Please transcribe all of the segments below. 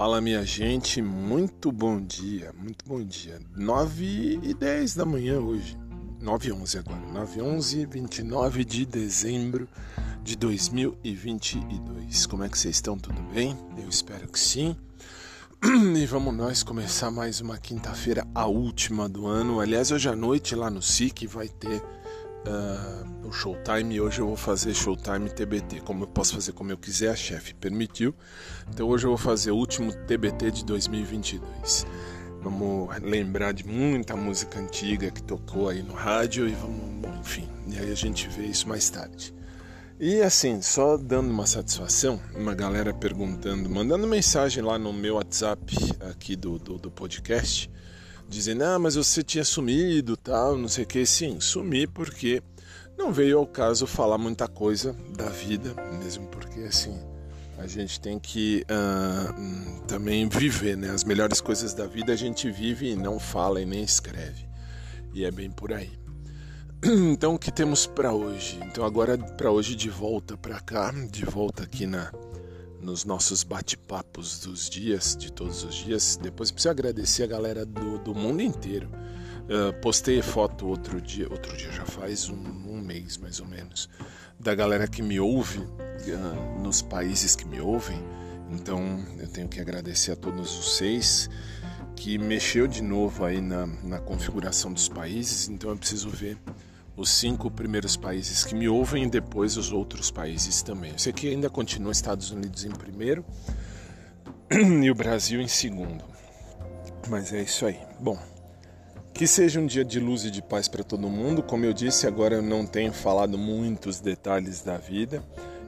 Fala minha gente, muito bom dia, muito bom dia. 9 e 10 da manhã hoje, 9 e 11 agora, 9 e 11, 29 de dezembro de 2022. Como é que vocês estão? Tudo bem? Eu espero que sim. E vamos nós começar mais uma quinta-feira, a última do ano. Aliás, hoje à noite lá no SIC vai ter uh, o Showtime. Hoje eu vou fazer Showtime TBT, como eu posso fazer como eu quiser, a chefe permitiu. Então hoje eu vou fazer o último TBT de 2022. Vamos lembrar de muita música antiga que tocou aí no rádio e vamos, bom, enfim, e aí a gente vê isso mais tarde. E assim, só dando uma satisfação, uma galera perguntando, mandando mensagem lá no meu WhatsApp aqui do, do, do podcast, dizendo, ah, mas você tinha sumido, tal, não sei o que. Sim, sumi porque não veio ao caso falar muita coisa da vida, mesmo porque assim a gente tem que uh, também viver, né? As melhores coisas da vida a gente vive e não fala e nem escreve. E é bem por aí. Então o que temos para hoje? Então agora para hoje de volta para cá, de volta aqui na nos nossos bate-papos dos dias, de todos os dias. Depois preciso agradecer a galera do, do mundo inteiro. Uh, postei foto outro dia, outro dia já faz um, um, mês mais ou menos, da galera que me ouve uh, nos países que me ouvem. Então eu tenho que agradecer a todos vocês que mexeu de novo aí na, na configuração dos países. Então eu preciso ver os cinco primeiros países que me ouvem e depois os outros países também. Sei que ainda continua Estados Unidos em primeiro e o Brasil em segundo. Mas é isso aí. Bom, que seja um dia de luz e de paz para todo mundo. Como eu disse, agora eu não tenho falado muitos detalhes da vida,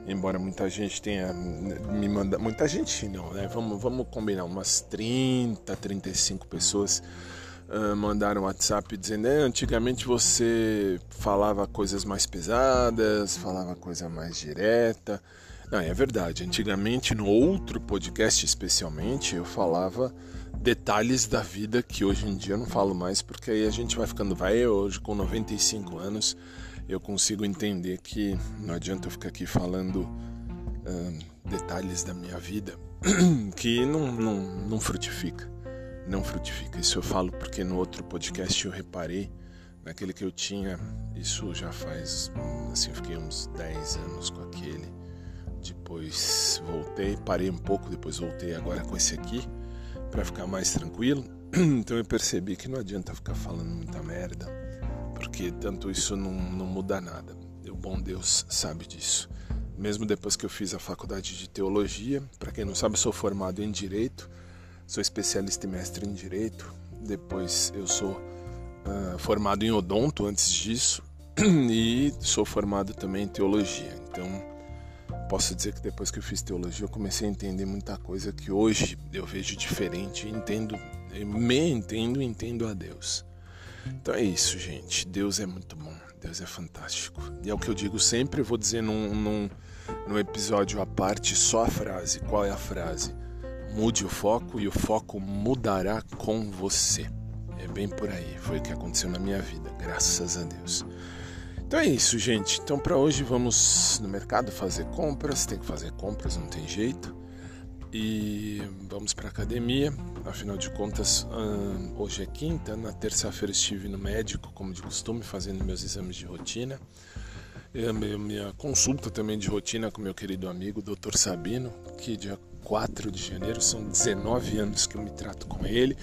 embora muita gente tenha me mandado. Muita gente não, né? Vamos, vamos combinar, umas 30, 35 pessoas uh, mandaram WhatsApp dizendo: é, antigamente você falava coisas mais pesadas, falava coisa mais direta. Não, é verdade. Antigamente, no outro podcast especialmente, eu falava detalhes da vida que hoje em dia eu não falo mais, porque aí a gente vai ficando vai hoje com 95 anos, eu consigo entender que não adianta eu ficar aqui falando uh, detalhes da minha vida que não, não, não frutifica não frutifica. Isso eu falo porque no outro podcast eu reparei, naquele que eu tinha, isso já faz, assim, eu fiquei uns 10 anos com aquele. Depois voltei, parei um pouco, depois voltei agora com esse aqui, para ficar mais tranquilo. Então eu percebi que não adianta ficar falando muita merda, porque tanto isso não, não muda nada. O bom Deus sabe disso. Mesmo depois que eu fiz a faculdade de teologia, para quem não sabe, sou formado em direito sou especialista e mestre em direito. Depois eu sou uh, formado em odonto antes disso e sou formado também em teologia. Então posso dizer que depois que eu fiz teologia eu comecei a entender muita coisa que hoje eu vejo diferente, entendo, me entendo entendo a Deus. Então é isso, gente. Deus é muito bom, Deus é fantástico. E é o que eu digo sempre, eu vou dizer num, num, num episódio à parte só a frase. Qual é a frase? Mude o foco e o foco mudará com você. É bem por aí, foi o que aconteceu na minha vida, graças a Deus. Então é isso, gente. Então para hoje vamos no mercado fazer compras, tem que fazer compras, não tem jeito. E vamos para academia. Afinal de contas, hoje é quinta, na terça-feira estive no médico, como de costume, fazendo meus exames de rotina. E minha consulta também de rotina com meu querido amigo, Dr. Sabino, que dia 4 de janeiro, são 19 anos que eu me trato com ele.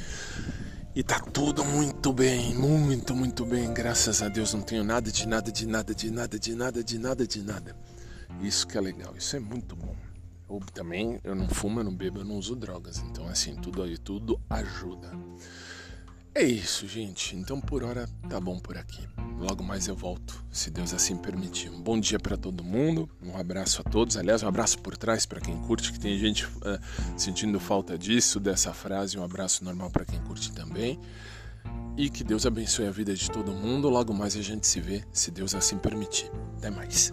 E tá tudo muito bem, muito, muito bem, graças a Deus. Não tenho nada de nada, de nada, de nada, de nada, de nada, de nada. Isso que é legal, isso é muito bom. Ou também eu não fumo, eu não bebo, eu não uso drogas. Então, assim, tudo aí, tudo ajuda. É isso, gente. Então, por hora, tá bom por aqui. Logo mais eu volto, se Deus assim permitir. Um bom dia para todo mundo, um abraço a todos. Aliás, um abraço por trás para quem curte, que tem gente uh, sentindo falta disso, dessa frase. Um abraço normal para quem curte também. E que Deus abençoe a vida de todo mundo. Logo mais a gente se vê, se Deus assim permitir. Até mais.